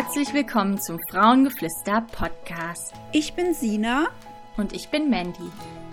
Herzlich willkommen zum Frauengeflüster Podcast. Ich bin Sina und ich bin Mandy.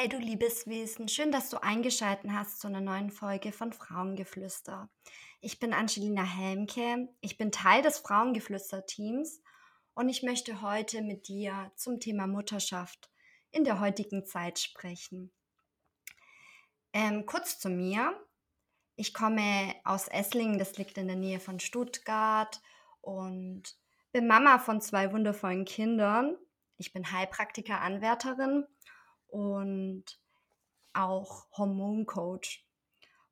Hi du liebes Wesen, schön, dass du eingeschaltet hast zu einer neuen Folge von Frauengeflüster. Ich bin Angelina Helmke, ich bin Teil des Frauengeflüster-Teams und ich möchte heute mit dir zum Thema Mutterschaft in der heutigen Zeit sprechen. Ähm, kurz zu mir. Ich komme aus Esslingen, das liegt in der Nähe von Stuttgart und bin Mama von zwei wundervollen Kindern. Ich bin Heilpraktiker-Anwärterin und auch Hormoncoach.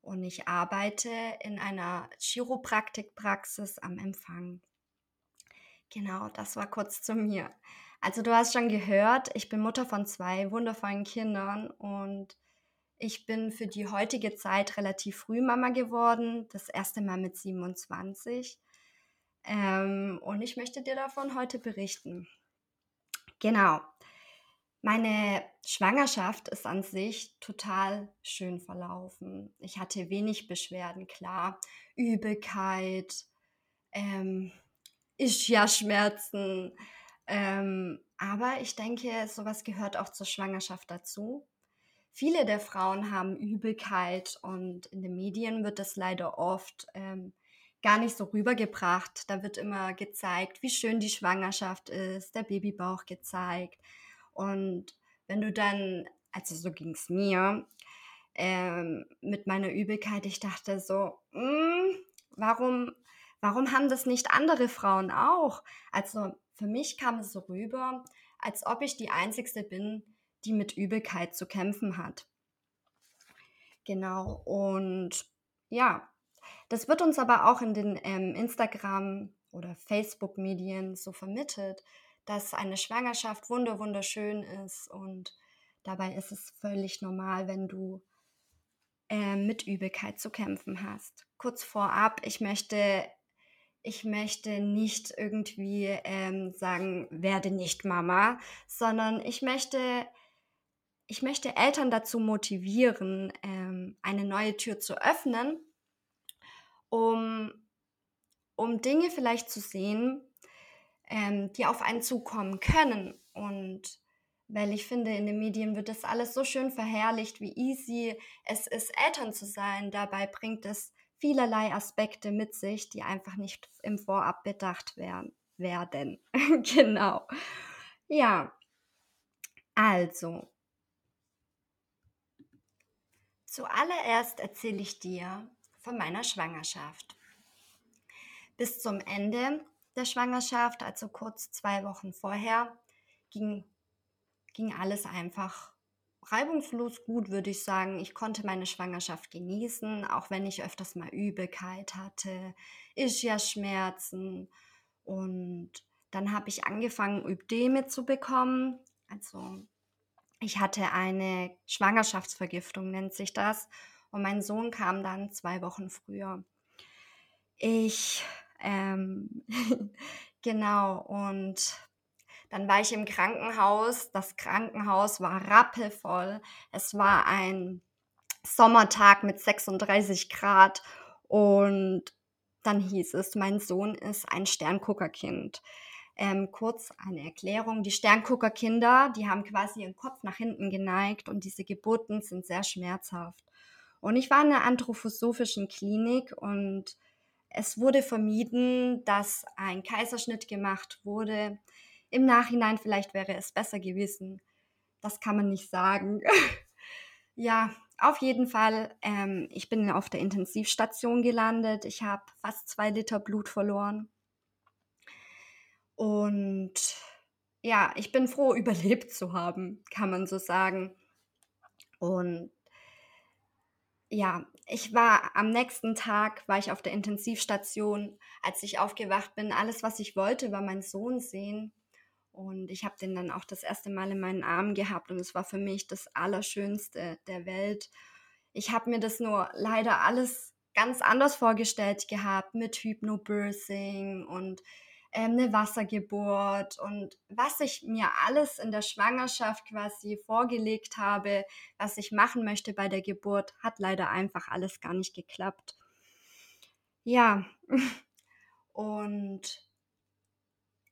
Und ich arbeite in einer Chiropraktikpraxis am Empfang. Genau, das war kurz zu mir. Also du hast schon gehört, ich bin Mutter von zwei wundervollen Kindern und ich bin für die heutige Zeit relativ früh Mama geworden, das erste Mal mit 27. Ähm, und ich möchte dir davon heute berichten. Genau, meine Schwangerschaft ist an sich total schön verlaufen. Ich hatte wenig Beschwerden, klar. Übelkeit, ähm, Ischias-Schmerzen. Ähm, aber ich denke, sowas gehört auch zur Schwangerschaft dazu. Viele der Frauen haben Übelkeit und in den Medien wird das leider oft ähm, gar nicht so rübergebracht. Da wird immer gezeigt, wie schön die Schwangerschaft ist, der Babybauch gezeigt und wenn du dann, also so ging es mir, ähm, mit meiner Übelkeit, ich dachte so, mh, hm, warum, warum haben das nicht andere Frauen auch? Also für mich kam es so rüber, als ob ich die Einzige bin, die mit Übelkeit zu kämpfen hat. Genau, und ja, das wird uns aber auch in den ähm, Instagram- oder Facebook-Medien so vermittelt, dass eine Schwangerschaft wunder wunderschön ist und dabei ist es völlig normal, wenn du äh, mit Übelkeit zu kämpfen hast. Kurz vorab, ich möchte ich möchte nicht irgendwie ähm, sagen, werde nicht Mama, sondern ich möchte, ich möchte Eltern dazu motivieren, ähm, eine neue Tür zu öffnen, um, um Dinge vielleicht zu sehen, ähm, die auf einen zukommen können. Und weil ich finde, in den Medien wird das alles so schön verherrlicht, wie easy es ist, Eltern zu sein. Dabei bringt es vielerlei Aspekte mit sich, die einfach nicht im Vorab bedacht werden. werden. genau. Ja, also. Zuallererst erzähle ich dir von meiner Schwangerschaft. Bis zum Ende der Schwangerschaft, also kurz zwei Wochen vorher, ging, ging alles einfach reibungslos gut, würde ich sagen. Ich konnte meine Schwangerschaft genießen, auch wenn ich öfters mal Übelkeit hatte, Ischias-Schmerzen. Und dann habe ich angefangen, Ödeme zu bekommen. Also ich hatte eine Schwangerschaftsvergiftung, nennt sich das. Und mein Sohn kam dann zwei Wochen früher. Ich ähm, genau, und dann war ich im Krankenhaus. Das Krankenhaus war rappelvoll. Es war ein Sommertag mit 36 Grad und dann hieß es, mein Sohn ist ein Sternguckerkind. Ähm, kurz eine Erklärung. Die Sternguckerkinder, die haben quasi ihren Kopf nach hinten geneigt und diese Geburten sind sehr schmerzhaft. Und ich war in einer anthroposophischen Klinik und es wurde vermieden, dass ein Kaiserschnitt gemacht wurde. Im Nachhinein vielleicht wäre es besser gewesen. Das kann man nicht sagen. ja, auf jeden Fall, ähm, ich bin auf der Intensivstation gelandet. Ich habe fast zwei Liter Blut verloren. Und ja, ich bin froh, überlebt zu haben, kann man so sagen. Und ja, ich war am nächsten Tag, war ich auf der Intensivstation. Als ich aufgewacht bin, alles, was ich wollte, war meinen Sohn sehen. Und ich habe den dann auch das erste Mal in meinen Armen gehabt und es war für mich das Allerschönste der Welt. Ich habe mir das nur leider alles ganz anders vorgestellt gehabt mit Hypnobirthing und ähm, eine Wassergeburt und was ich mir alles in der Schwangerschaft quasi vorgelegt habe, was ich machen möchte bei der Geburt, hat leider einfach alles gar nicht geklappt. Ja, und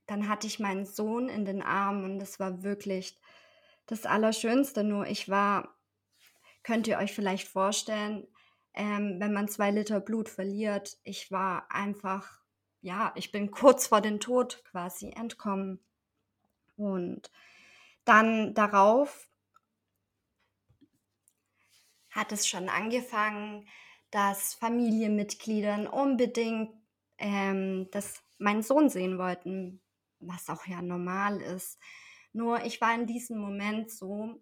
dann hatte ich meinen Sohn in den Armen und es war wirklich das Allerschönste. Nur ich war, könnt ihr euch vielleicht vorstellen, ähm, wenn man zwei Liter Blut verliert, ich war einfach ja, ich bin kurz vor dem Tod quasi entkommen. Und dann darauf hat es schon angefangen, dass Familienmitgliedern unbedingt ähm, das meinen Sohn sehen wollten, was auch ja normal ist. Nur ich war in diesem Moment so,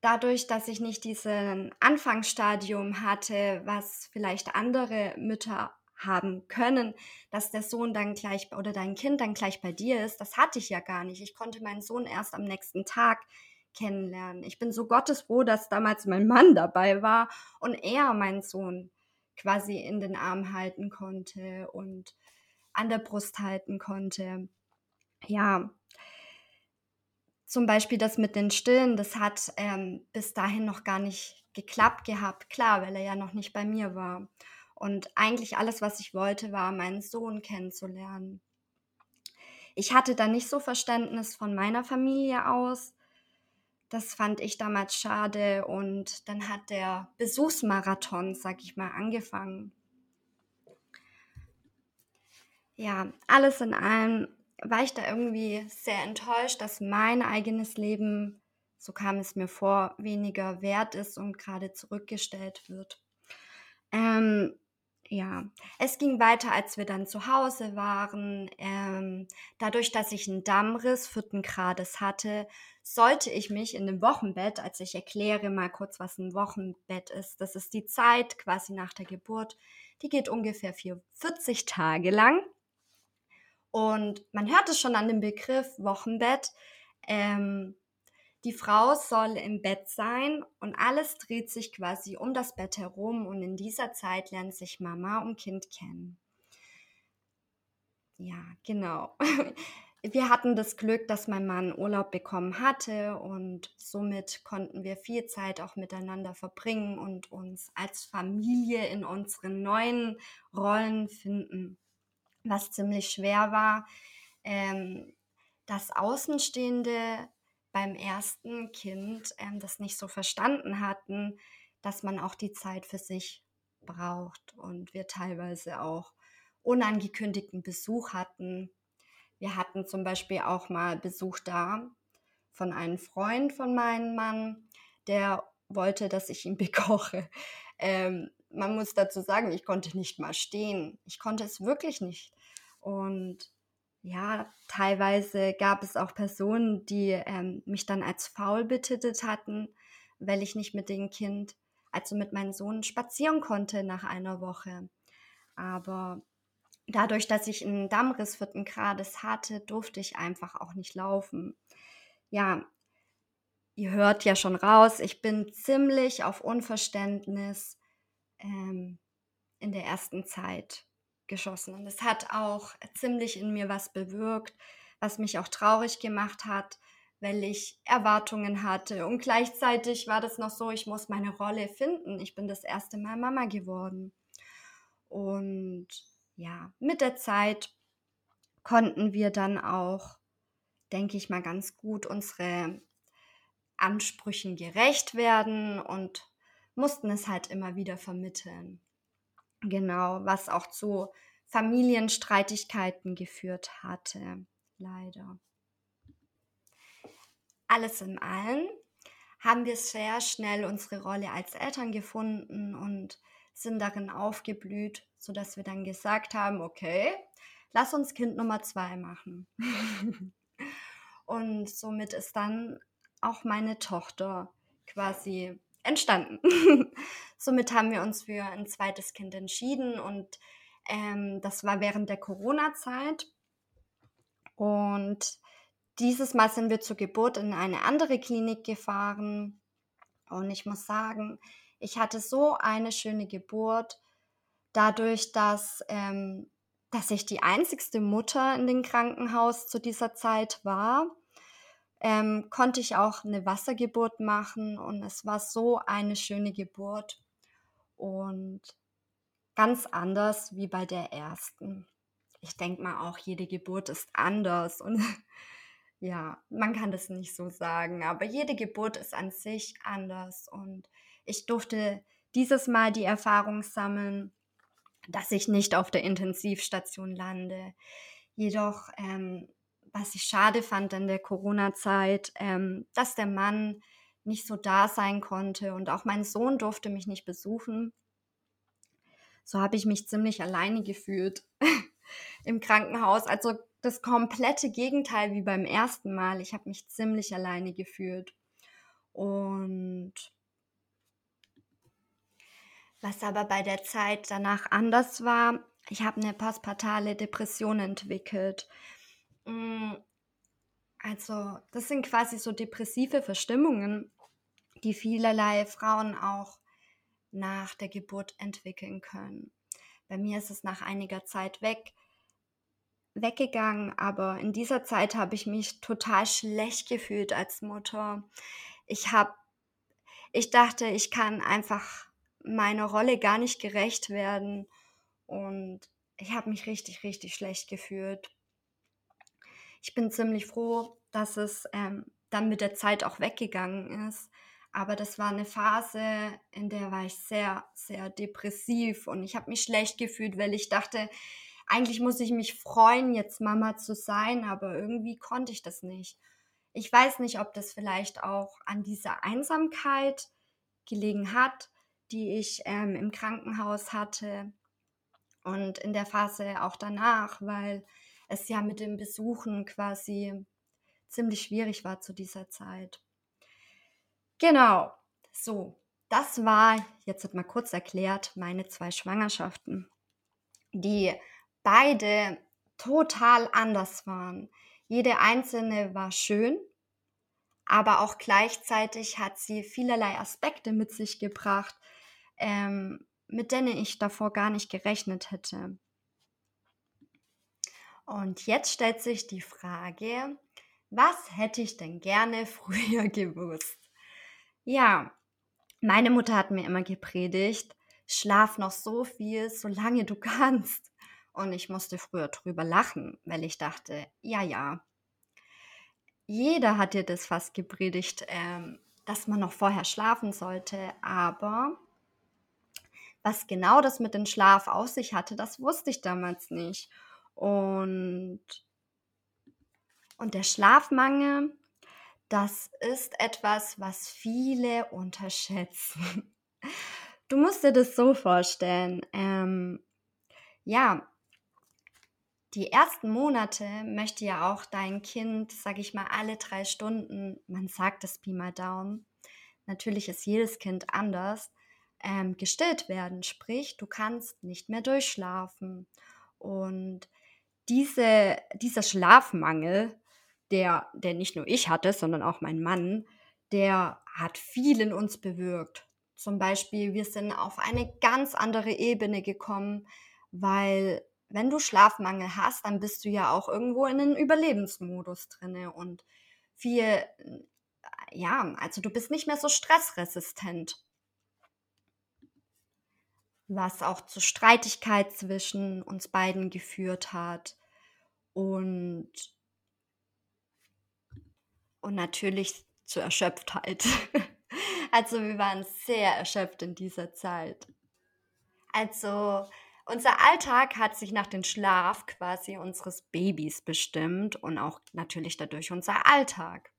dadurch, dass ich nicht diesen Anfangsstadium hatte, was vielleicht andere Mütter haben können, dass der Sohn dann gleich oder dein Kind dann gleich bei dir ist, das hatte ich ja gar nicht. Ich konnte meinen Sohn erst am nächsten Tag kennenlernen. Ich bin so gottesfroh, dass damals mein Mann dabei war und er meinen Sohn quasi in den Arm halten konnte und an der Brust halten konnte. Ja, zum Beispiel das mit den Stillen, das hat ähm, bis dahin noch gar nicht geklappt gehabt. Klar, weil er ja noch nicht bei mir war. Und eigentlich alles, was ich wollte, war, meinen Sohn kennenzulernen. Ich hatte da nicht so Verständnis von meiner Familie aus. Das fand ich damals schade. Und dann hat der Besuchsmarathon, sag ich mal, angefangen. Ja, alles in allem war ich da irgendwie sehr enttäuscht, dass mein eigenes Leben, so kam es mir vor, weniger wert ist und gerade zurückgestellt wird. Ähm, ja, es ging weiter, als wir dann zu Hause waren. Ähm, dadurch, dass ich einen Dammriss vierten Grades hatte, sollte ich mich in dem Wochenbett, als ich erkläre mal kurz, was ein Wochenbett ist, das ist die Zeit quasi nach der Geburt, die geht ungefähr 40 Tage lang. Und man hört es schon an dem Begriff Wochenbett. Ähm, die Frau soll im Bett sein und alles dreht sich quasi um das Bett herum und in dieser Zeit lernt sich Mama und Kind kennen. Ja, genau. Wir hatten das Glück, dass mein Mann Urlaub bekommen hatte und somit konnten wir viel Zeit auch miteinander verbringen und uns als Familie in unseren neuen Rollen finden, was ziemlich schwer war. Ähm, das Außenstehende beim ersten Kind ähm, das nicht so verstanden hatten, dass man auch die Zeit für sich braucht und wir teilweise auch unangekündigten Besuch hatten. Wir hatten zum Beispiel auch mal Besuch da von einem Freund von meinem Mann, der wollte, dass ich ihn bekoche. Ähm, man muss dazu sagen, ich konnte nicht mal stehen. Ich konnte es wirklich nicht. Und ja, teilweise gab es auch Personen, die ähm, mich dann als faul betitelt hatten, weil ich nicht mit dem Kind, also mit meinem Sohn, spazieren konnte nach einer Woche. Aber dadurch, dass ich einen Dammriss vierten Grades hatte, durfte ich einfach auch nicht laufen. Ja, ihr hört ja schon raus, ich bin ziemlich auf Unverständnis ähm, in der ersten Zeit geschossen. Und es hat auch ziemlich in mir was bewirkt, was mich auch traurig gemacht hat, weil ich Erwartungen hatte. Und gleichzeitig war das noch so, ich muss meine Rolle finden. Ich bin das erste Mal Mama geworden. Und ja, mit der Zeit konnten wir dann auch, denke ich mal, ganz gut unsere Ansprüchen gerecht werden und mussten es halt immer wieder vermitteln. Genau, was auch zu Familienstreitigkeiten geführt hatte, leider. Alles in allem haben wir sehr schnell unsere Rolle als Eltern gefunden und sind darin aufgeblüht, sodass wir dann gesagt haben, okay, lass uns Kind Nummer zwei machen. und somit ist dann auch meine Tochter quasi entstanden. Somit haben wir uns für ein zweites Kind entschieden und ähm, das war während der Corona-Zeit. Und dieses Mal sind wir zur Geburt in eine andere Klinik gefahren. Und ich muss sagen, ich hatte so eine schöne Geburt, dadurch, dass, ähm, dass ich die einzigste Mutter in dem Krankenhaus zu dieser Zeit war. Ähm, konnte ich auch eine Wassergeburt machen und es war so eine schöne Geburt und ganz anders wie bei der ersten. Ich denke mal auch, jede Geburt ist anders und ja, man kann das nicht so sagen, aber jede Geburt ist an sich anders und ich durfte dieses Mal die Erfahrung sammeln, dass ich nicht auf der Intensivstation lande. Jedoch, ähm, was ich schade fand in der Corona-Zeit, ähm, dass der Mann nicht so da sein konnte und auch mein Sohn durfte mich nicht besuchen. So habe ich mich ziemlich alleine gefühlt im Krankenhaus. Also das komplette Gegenteil wie beim ersten Mal. Ich habe mich ziemlich alleine gefühlt. Und was aber bei der Zeit danach anders war, ich habe eine postpartale Depression entwickelt. Mm, also das sind quasi so depressive Verstimmungen, die vielerlei Frauen auch nach der Geburt entwickeln können. Bei mir ist es nach einiger Zeit weg, weggegangen, aber in dieser Zeit habe ich mich total schlecht gefühlt als Mutter. Ich habe, ich dachte, ich kann einfach meiner Rolle gar nicht gerecht werden und ich habe mich richtig, richtig schlecht gefühlt. Ich bin ziemlich froh, dass es ähm, dann mit der Zeit auch weggegangen ist. Aber das war eine Phase, in der war ich sehr, sehr depressiv und ich habe mich schlecht gefühlt, weil ich dachte, eigentlich muss ich mich freuen, jetzt Mama zu sein, aber irgendwie konnte ich das nicht. Ich weiß nicht, ob das vielleicht auch an dieser Einsamkeit gelegen hat, die ich ähm, im Krankenhaus hatte und in der Phase auch danach, weil es ja mit dem Besuchen quasi ziemlich schwierig war zu dieser Zeit. Genau, so, das war, jetzt wird mal kurz erklärt, meine zwei Schwangerschaften, die beide total anders waren. Jede einzelne war schön, aber auch gleichzeitig hat sie vielerlei Aspekte mit sich gebracht, ähm, mit denen ich davor gar nicht gerechnet hätte. Und jetzt stellt sich die Frage, was hätte ich denn gerne früher gewusst? Ja, meine Mutter hat mir immer gepredigt, schlaf noch so viel, solange du kannst. Und ich musste früher drüber lachen, weil ich dachte, ja, ja. Jeder hat dir das fast gepredigt, ähm, dass man noch vorher schlafen sollte, aber was genau das mit dem Schlaf aus sich hatte, das wusste ich damals nicht. Und, und der Schlafmangel, das ist etwas, was viele unterschätzen. Du musst dir das so vorstellen. Ähm, ja, die ersten Monate möchte ja auch dein Kind, sag ich mal, alle drei Stunden, man sagt es Pi mal Daumen, natürlich ist jedes Kind anders, ähm, gestillt werden. Sprich, du kannst nicht mehr durchschlafen. Und diese, dieser Schlafmangel, der, der nicht nur ich hatte, sondern auch mein Mann, der hat viel in uns bewirkt. Zum Beispiel, wir sind auf eine ganz andere Ebene gekommen, weil wenn du Schlafmangel hast, dann bist du ja auch irgendwo in einem Überlebensmodus drinne und viel, ja, also du bist nicht mehr so stressresistent. Was auch zu Streitigkeit zwischen uns beiden geführt hat und und natürlich zur Erschöpftheit. also wir waren sehr erschöpft in dieser Zeit. Also unser Alltag hat sich nach dem Schlaf quasi unseres Babys bestimmt und auch natürlich dadurch unser Alltag.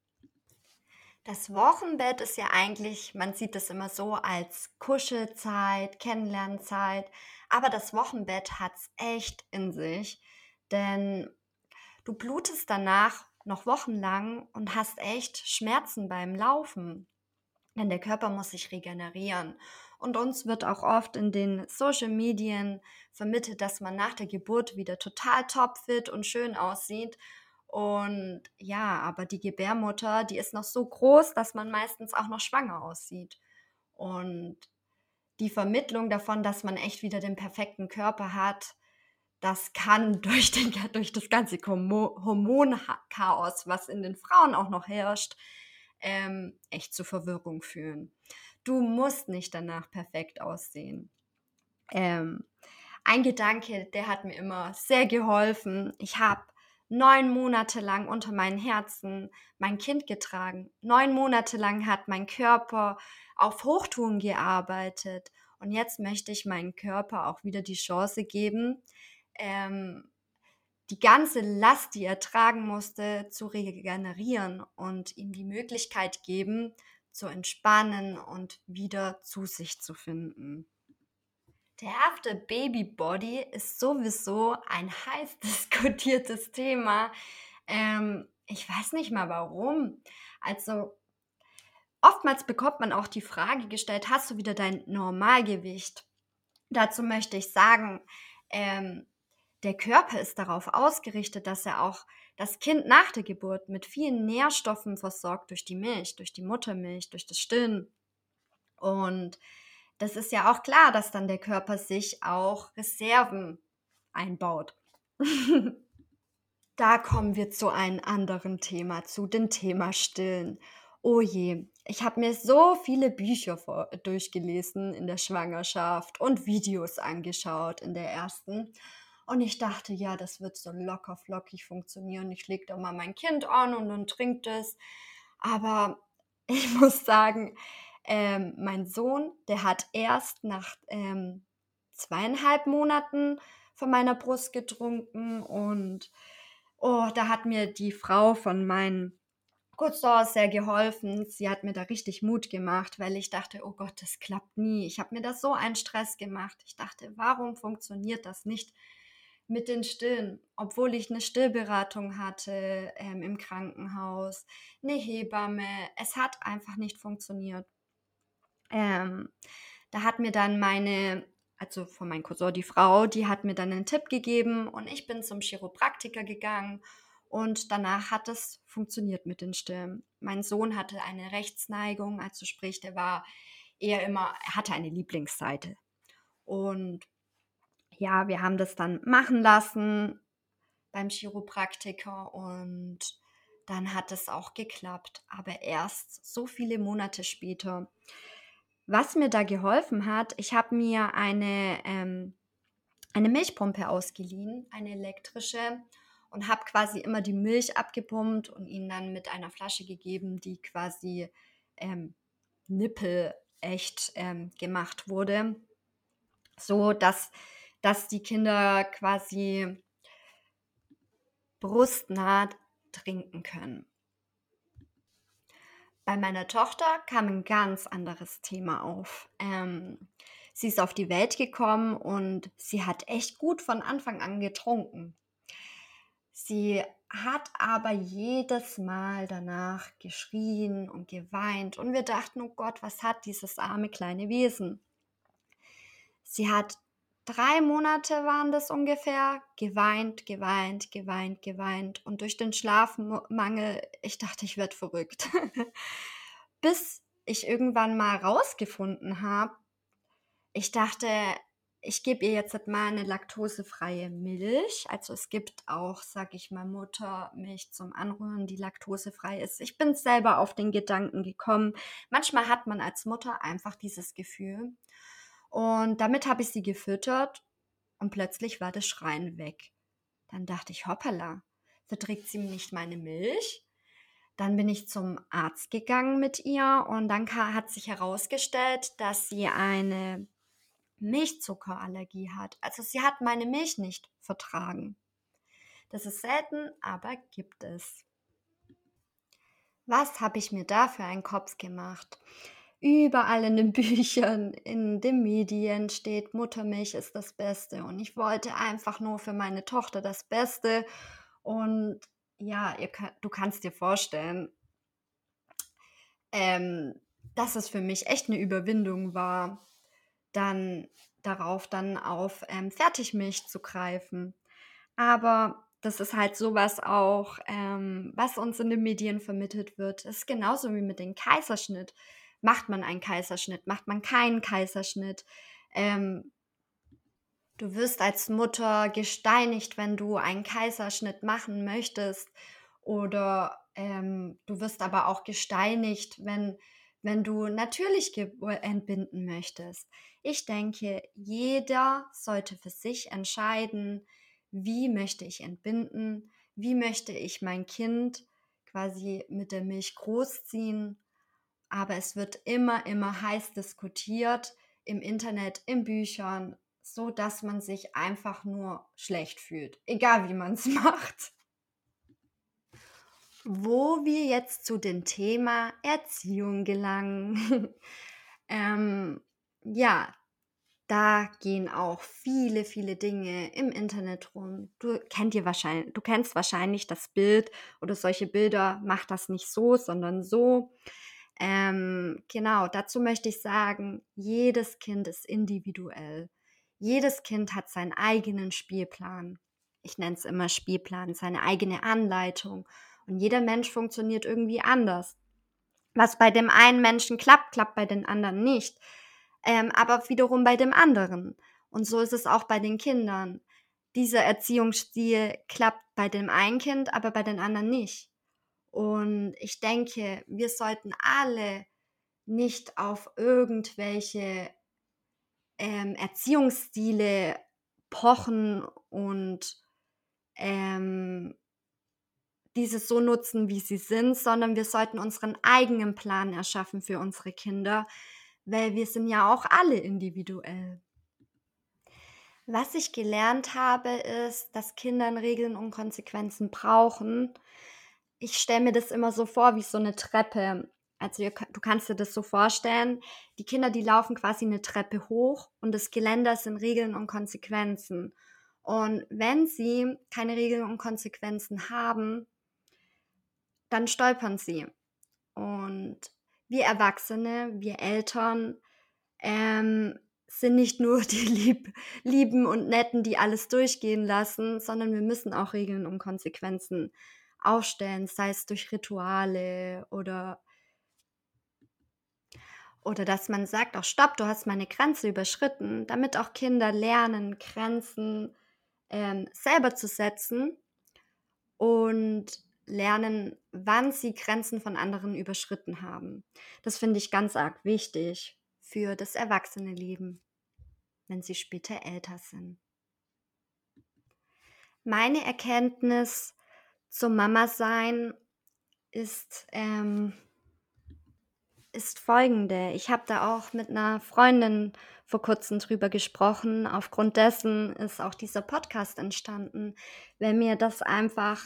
Das Wochenbett ist ja eigentlich, man sieht es immer so als Kuschelzeit, Kennenlernzeit, aber das Wochenbett hat es echt in sich, denn du blutest danach noch wochenlang und hast echt Schmerzen beim Laufen. Denn der Körper muss sich regenerieren. Und uns wird auch oft in den Social Medien vermittelt, dass man nach der Geburt wieder total topfit und schön aussieht. Und ja, aber die Gebärmutter, die ist noch so groß, dass man meistens auch noch schwanger aussieht. Und die Vermittlung davon, dass man echt wieder den perfekten Körper hat, das kann durch, den, durch das ganze Hormonchaos, was in den Frauen auch noch herrscht, ähm, echt zu Verwirrung führen. Du musst nicht danach perfekt aussehen. Ähm, ein Gedanke, der hat mir immer sehr geholfen. Ich habe neun Monate lang unter meinen Herzen mein Kind getragen. Neun Monate lang hat mein Körper auf Hochtouren gearbeitet. Und jetzt möchte ich meinem Körper auch wieder die Chance geben, ähm, die ganze Last, die er tragen musste, zu regenerieren und ihm die Möglichkeit geben, zu entspannen und wieder zu sich zu finden. Der erste Baby ist sowieso ein heiß diskutiertes Thema. Ähm, ich weiß nicht mal warum. Also oftmals bekommt man auch die Frage gestellt, hast du wieder dein Normalgewicht? Dazu möchte ich sagen, ähm, der Körper ist darauf ausgerichtet, dass er auch das Kind nach der Geburt mit vielen Nährstoffen versorgt durch die Milch, durch die Muttermilch, durch das Stillen. Und das ist ja auch klar, dass dann der Körper sich auch Reserven einbaut. da kommen wir zu einem anderen Thema, zu dem Thema Stillen. Oh je, ich habe mir so viele Bücher vor, durchgelesen in der Schwangerschaft und Videos angeschaut in der ersten. Und ich dachte, ja, das wird so locker flockig funktionieren. Ich lege da mal mein Kind an und dann trinkt es. Aber ich muss sagen, ähm, mein Sohn, der hat erst nach ähm, zweieinhalb Monaten von meiner Brust getrunken und oh, da hat mir die Frau von meinen Cousin sehr geholfen. Sie hat mir da richtig Mut gemacht, weil ich dachte, oh Gott, das klappt nie. Ich habe mir da so einen Stress gemacht. Ich dachte, warum funktioniert das nicht? mit den Stillen, obwohl ich eine Stillberatung hatte ähm, im Krankenhaus, eine Hebamme. Es hat einfach nicht funktioniert. Ähm, da hat mir dann meine, also von meinem Cousin, die Frau, die hat mir dann einen Tipp gegeben und ich bin zum Chiropraktiker gegangen und danach hat es funktioniert mit den Stillen. Mein Sohn hatte eine Rechtsneigung, also sprich, der war eher immer, er hatte eine Lieblingsseite. Und ja, wir haben das dann machen lassen beim Chiropraktiker und dann hat es auch geklappt, aber erst so viele Monate später. Was mir da geholfen hat, ich habe mir eine, ähm, eine Milchpumpe ausgeliehen, eine elektrische, und habe quasi immer die Milch abgepumpt und ihn dann mit einer Flasche gegeben, die quasi ähm, Nippel echt ähm, gemacht wurde, so dass dass die Kinder quasi brustnah trinken können. Bei meiner Tochter kam ein ganz anderes Thema auf. Ähm, sie ist auf die Welt gekommen und sie hat echt gut von Anfang an getrunken. Sie hat aber jedes Mal danach geschrien und geweint und wir dachten, oh Gott, was hat dieses arme kleine Wesen? Sie hat drei Monate waren das ungefähr, geweint, geweint, geweint, geweint. Und durch den Schlafmangel, ich dachte, ich werde verrückt. Bis ich irgendwann mal rausgefunden habe, ich dachte, ich gebe ihr jetzt mal eine laktosefreie Milch. Also es gibt auch, sag ich mal, Muttermilch zum Anrühren, die laktosefrei ist. Ich bin selber auf den Gedanken gekommen. Manchmal hat man als Mutter einfach dieses Gefühl. Und damit habe ich sie gefüttert und plötzlich war das Schreien weg. Dann dachte ich, hoppala, verträgt sie nicht meine Milch? Dann bin ich zum Arzt gegangen mit ihr und dann hat sich herausgestellt, dass sie eine Milchzuckerallergie hat. Also sie hat meine Milch nicht vertragen. Das ist selten, aber gibt es. Was habe ich mir da für einen Kopf gemacht? Überall in den Büchern, in den Medien steht, Muttermilch ist das Beste. Und ich wollte einfach nur für meine Tochter das Beste. Und ja, ihr, du kannst dir vorstellen, ähm, dass es für mich echt eine Überwindung war, dann darauf dann auf ähm, Fertigmilch zu greifen. Aber das ist halt sowas auch, ähm, was uns in den Medien vermittelt wird. Es ist genauso wie mit dem Kaiserschnitt. Macht man einen Kaiserschnitt? Macht man keinen Kaiserschnitt? Ähm, du wirst als Mutter gesteinigt, wenn du einen Kaiserschnitt machen möchtest. Oder ähm, du wirst aber auch gesteinigt, wenn, wenn du natürlich entbinden möchtest. Ich denke, jeder sollte für sich entscheiden, wie möchte ich entbinden, wie möchte ich mein Kind quasi mit der Milch großziehen. Aber es wird immer, immer heiß diskutiert im Internet, in Büchern, so dass man sich einfach nur schlecht fühlt, egal wie man es macht. Wo wir jetzt zu dem Thema Erziehung gelangen. ähm, ja, da gehen auch viele, viele Dinge im Internet rum. Du kennt ihr wahrscheinlich, du kennst wahrscheinlich das Bild oder solche Bilder, mach das nicht so, sondern so. Ähm, genau, dazu möchte ich sagen, jedes Kind ist individuell. Jedes Kind hat seinen eigenen Spielplan. Ich nenne es immer Spielplan, seine eigene Anleitung. Und jeder Mensch funktioniert irgendwie anders. Was bei dem einen Menschen klappt, klappt bei den anderen nicht ähm, aber wiederum bei dem anderen. Und so ist es auch bei den Kindern. Dieser Erziehungsstil klappt bei dem einen Kind, aber bei den anderen nicht. Und ich denke, wir sollten alle nicht auf irgendwelche ähm, Erziehungsstile pochen und ähm, diese so nutzen, wie sie sind, sondern wir sollten unseren eigenen Plan erschaffen für unsere Kinder, weil wir sind ja auch alle individuell. Was ich gelernt habe, ist, dass Kinder Regeln und Konsequenzen brauchen. Ich stelle mir das immer so vor wie so eine Treppe. Also du kannst dir das so vorstellen, die Kinder, die laufen quasi eine Treppe hoch und das Geländer sind Regeln und Konsequenzen. Und wenn sie keine Regeln und Konsequenzen haben, dann stolpern sie. Und wir Erwachsene, wir Eltern ähm, sind nicht nur die Lieb Lieben und Netten, die alles durchgehen lassen, sondern wir müssen auch Regeln und Konsequenzen aufstellen, sei es durch Rituale oder oder dass man sagt, auch stopp, du hast meine Grenze überschritten, damit auch Kinder lernen, Grenzen ähm, selber zu setzen und lernen, wann sie Grenzen von anderen überschritten haben. Das finde ich ganz arg wichtig für das Erwachsene-Leben, wenn sie später älter sind. Meine Erkenntnis zum Mama-Sein ist, ähm, ist folgende. Ich habe da auch mit einer Freundin vor kurzem drüber gesprochen. Aufgrund dessen ist auch dieser Podcast entstanden, weil mir das einfach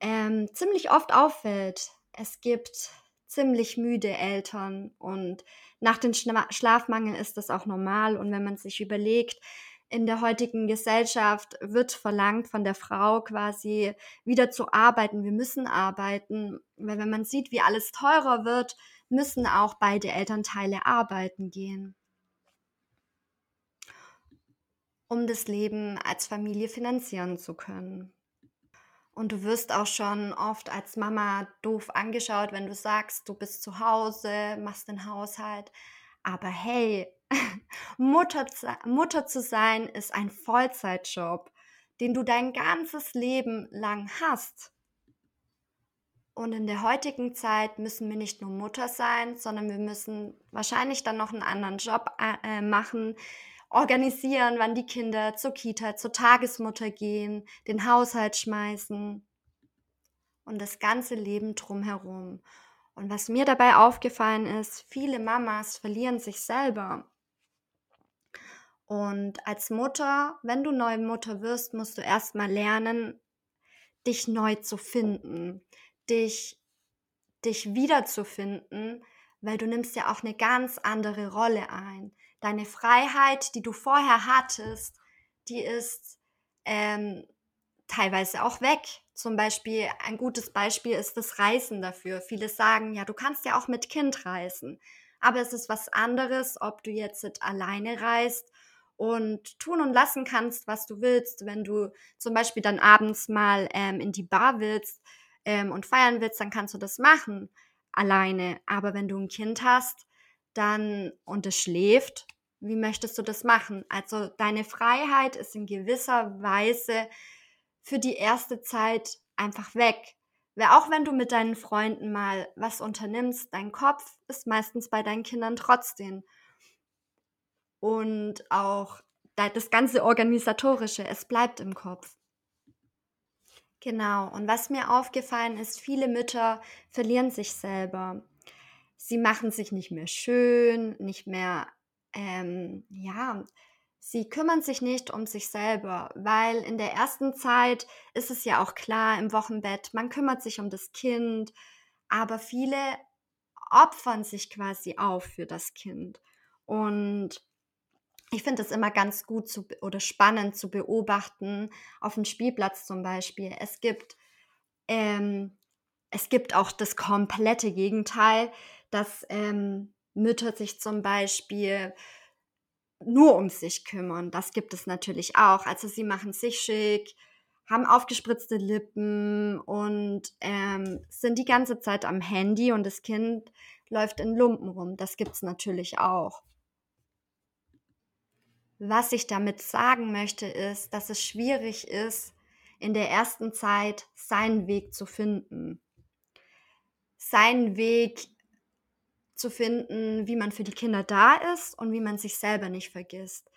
ähm, ziemlich oft auffällt. Es gibt ziemlich müde Eltern und nach dem Schla Schlafmangel ist das auch normal. Und wenn man sich überlegt, in der heutigen Gesellschaft wird verlangt von der Frau quasi wieder zu arbeiten. Wir müssen arbeiten, weil wenn man sieht, wie alles teurer wird, müssen auch beide Elternteile arbeiten gehen, um das Leben als Familie finanzieren zu können. Und du wirst auch schon oft als Mama doof angeschaut, wenn du sagst, du bist zu Hause, machst den Haushalt. Aber hey, Mutter, Mutter zu sein ist ein Vollzeitjob, den du dein ganzes Leben lang hast. Und in der heutigen Zeit müssen wir nicht nur Mutter sein, sondern wir müssen wahrscheinlich dann noch einen anderen Job äh, machen, organisieren, wann die Kinder zur Kita, zur Tagesmutter gehen, den Haushalt schmeißen und das ganze Leben drumherum. Und was mir dabei aufgefallen ist, viele Mamas verlieren sich selber. Und als Mutter, wenn du neue Mutter wirst, musst du erstmal lernen, dich neu zu finden, dich, dich wiederzufinden, weil du nimmst ja auch eine ganz andere Rolle ein deine Freiheit, die du vorher hattest, die ist ähm, teilweise auch weg. Zum Beispiel, ein gutes Beispiel ist das Reisen dafür. Viele sagen, ja, du kannst ja auch mit Kind reisen. Aber es ist was anderes, ob du jetzt alleine reist und tun und lassen kannst, was du willst. Wenn du zum Beispiel dann abends mal ähm, in die Bar willst ähm, und feiern willst, dann kannst du das machen alleine. Aber wenn du ein Kind hast, dann und es schläft, wie möchtest du das machen? Also deine Freiheit ist in gewisser Weise für die erste Zeit einfach weg. Weil auch wenn du mit deinen Freunden mal was unternimmst, dein Kopf ist meistens bei deinen Kindern trotzdem und auch das ganze Organisatorische, es bleibt im Kopf. Genau, und was mir aufgefallen ist, viele Mütter verlieren sich selber. Sie machen sich nicht mehr schön, nicht mehr, ähm, ja, sie kümmern sich nicht um sich selber, weil in der ersten Zeit ist es ja auch klar im Wochenbett, man kümmert sich um das Kind, aber viele opfern sich quasi auf für das Kind. Und ich finde es immer ganz gut zu, oder spannend zu beobachten, auf dem Spielplatz zum Beispiel. Es gibt, ähm, es gibt auch das komplette Gegenteil, dass ähm, Mütter sich zum Beispiel nur um sich kümmern. Das gibt es natürlich auch. Also sie machen sich schick, haben aufgespritzte Lippen und ähm, sind die ganze Zeit am Handy und das Kind läuft in Lumpen rum. Das gibt es natürlich auch. Was ich damit sagen möchte, ist, dass es schwierig ist, in der ersten Zeit seinen Weg zu finden. Seinen Weg zu finden, wie man für die Kinder da ist und wie man sich selber nicht vergisst.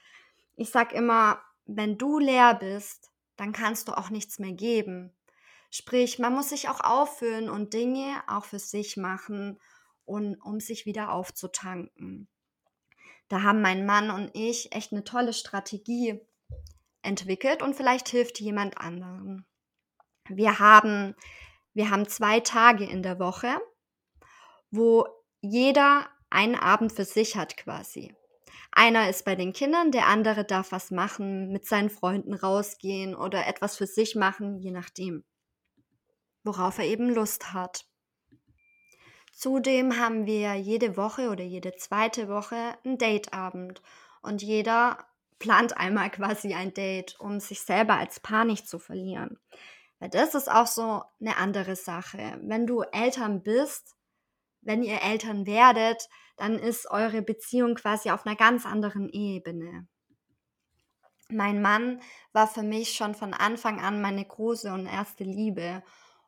Ich sage immer, wenn du leer bist, dann kannst du auch nichts mehr geben. Sprich, man muss sich auch auffüllen und Dinge auch für sich machen, und, um sich wieder aufzutanken da haben mein Mann und ich echt eine tolle Strategie entwickelt und vielleicht hilft jemand anderen. Wir haben, wir haben zwei Tage in der Woche, wo jeder einen Abend für sich hat quasi. Einer ist bei den Kindern, der andere darf was machen, mit seinen Freunden rausgehen oder etwas für sich machen, je nachdem, worauf er eben Lust hat. Zudem haben wir jede Woche oder jede zweite Woche einen Dateabend und jeder plant einmal quasi ein Date, um sich selber als Paar nicht zu verlieren. Weil das ist auch so eine andere Sache. Wenn du Eltern bist, wenn ihr Eltern werdet, dann ist eure Beziehung quasi auf einer ganz anderen Ebene. Mein Mann war für mich schon von Anfang an meine große und erste Liebe.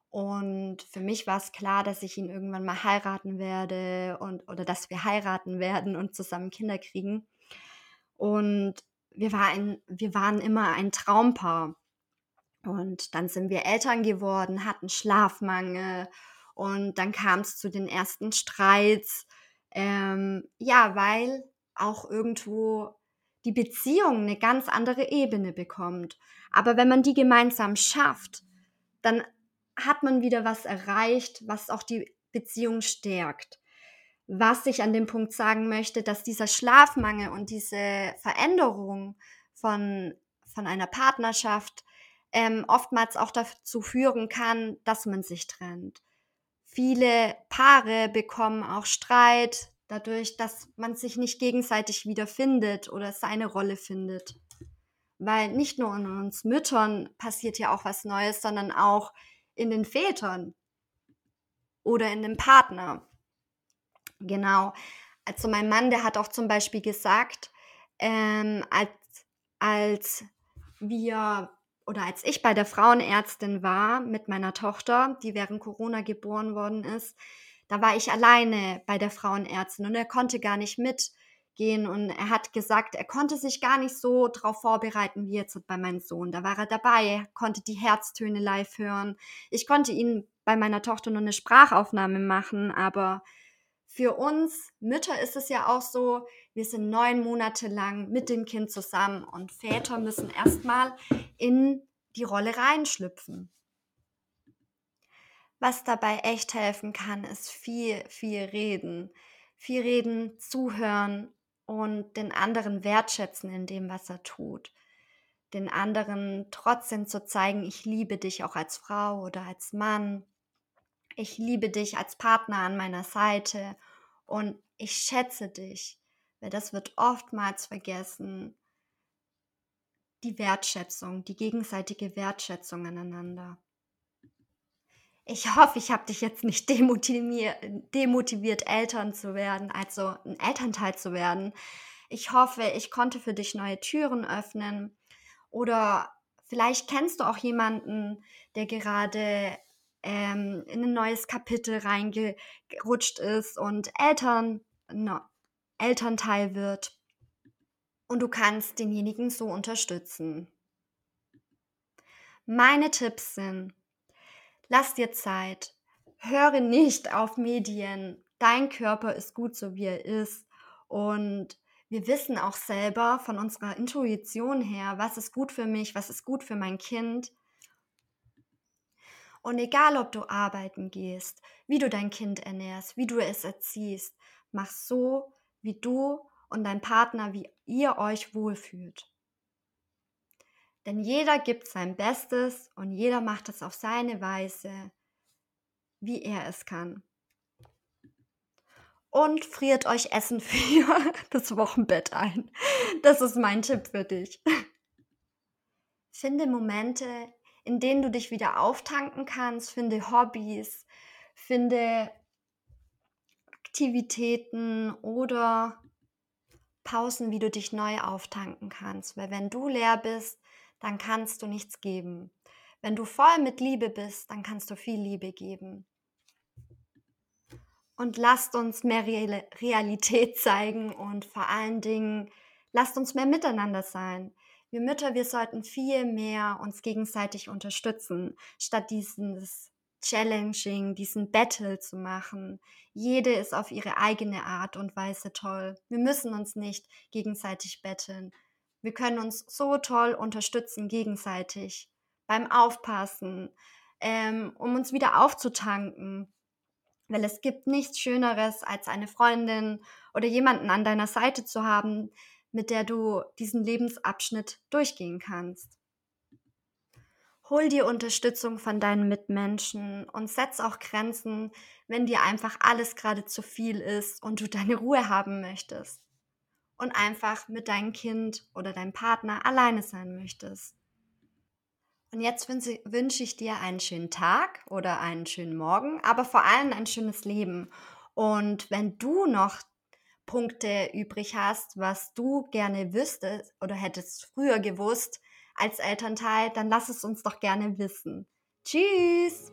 Und für mich war es klar, dass ich ihn irgendwann mal heiraten werde und oder dass wir heiraten werden und zusammen Kinder kriegen. Und wir, war ein, wir waren immer ein Traumpaar. Und dann sind wir Eltern geworden, hatten Schlafmangel und dann kam es zu den ersten Streits. Ähm, ja, weil auch irgendwo die Beziehung eine ganz andere Ebene bekommt. Aber wenn man die gemeinsam schafft, dann hat man wieder was erreicht, was auch die Beziehung stärkt. Was ich an dem Punkt sagen möchte, dass dieser Schlafmangel und diese Veränderung von, von einer Partnerschaft ähm, oftmals auch dazu führen kann, dass man sich trennt. Viele Paare bekommen auch Streit dadurch, dass man sich nicht gegenseitig wiederfindet oder seine Rolle findet. Weil nicht nur in uns Müttern passiert ja auch was Neues, sondern auch in den Vätern oder in dem Partner. Genau. Also mein Mann, der hat auch zum Beispiel gesagt, ähm, als, als wir oder als ich bei der Frauenärztin war mit meiner Tochter, die während Corona geboren worden ist, da war ich alleine bei der Frauenärztin und er konnte gar nicht mit gehen. Und er hat gesagt, er konnte sich gar nicht so darauf vorbereiten wie jetzt bei meinem Sohn. Da war er dabei, konnte die Herztöne live hören. Ich konnte ihn bei meiner Tochter nur eine Sprachaufnahme machen, aber für uns Mütter ist es ja auch so, wir sind neun Monate lang mit dem Kind zusammen und Väter müssen erstmal in die Rolle reinschlüpfen. Was dabei echt helfen kann, ist viel, viel reden. Viel reden, zuhören und den anderen wertschätzen in dem, was er tut. den anderen trotzdem zu zeigen, ich liebe dich auch als Frau oder als Mann. Ich liebe dich als Partner an meiner Seite und ich schätze dich, weil das wird oftmals vergessen. Die Wertschätzung, die gegenseitige Wertschätzung aneinander. Ich hoffe, ich habe dich jetzt nicht demotiviert, demotiviert, Eltern zu werden, also ein Elternteil zu werden. Ich hoffe, ich konnte für dich neue Türen öffnen. Oder vielleicht kennst du auch jemanden, der gerade ähm, in ein neues Kapitel reingerutscht ist und Eltern, no, Elternteil wird. Und du kannst denjenigen so unterstützen. Meine Tipps sind, Lass dir Zeit. Höre nicht auf Medien. Dein Körper ist gut so, wie er ist. Und wir wissen auch selber von unserer Intuition her, was ist gut für mich, was ist gut für mein Kind. Und egal, ob du arbeiten gehst, wie du dein Kind ernährst, wie du es erziehst, mach so, wie du und dein Partner, wie ihr euch wohlfühlt. Denn jeder gibt sein Bestes und jeder macht es auf seine Weise, wie er es kann. Und friert euch Essen für das Wochenbett ein. Das ist mein Tipp für dich. Finde Momente, in denen du dich wieder auftanken kannst. Finde Hobbys, finde Aktivitäten oder Pausen, wie du dich neu auftanken kannst. Weil wenn du leer bist, dann kannst du nichts geben. Wenn du voll mit Liebe bist, dann kannst du viel Liebe geben. Und lasst uns mehr Realität zeigen und vor allen Dingen lasst uns mehr miteinander sein. Wir Mütter, wir sollten viel mehr uns gegenseitig unterstützen, statt dieses Challenging, diesen Battle zu machen. Jede ist auf ihre eigene Art und Weise toll. Wir müssen uns nicht gegenseitig betteln. Wir können uns so toll unterstützen gegenseitig beim Aufpassen, ähm, um uns wieder aufzutanken. Weil es gibt nichts Schöneres, als eine Freundin oder jemanden an deiner Seite zu haben, mit der du diesen Lebensabschnitt durchgehen kannst. Hol dir Unterstützung von deinen Mitmenschen und setz auch Grenzen, wenn dir einfach alles gerade zu viel ist und du deine Ruhe haben möchtest und einfach mit deinem Kind oder deinem Partner alleine sein möchtest. Und jetzt wünsche ich dir einen schönen Tag oder einen schönen Morgen, aber vor allem ein schönes Leben. Und wenn du noch Punkte übrig hast, was du gerne wüsstest oder hättest früher gewusst als Elternteil, dann lass es uns doch gerne wissen. Tschüss!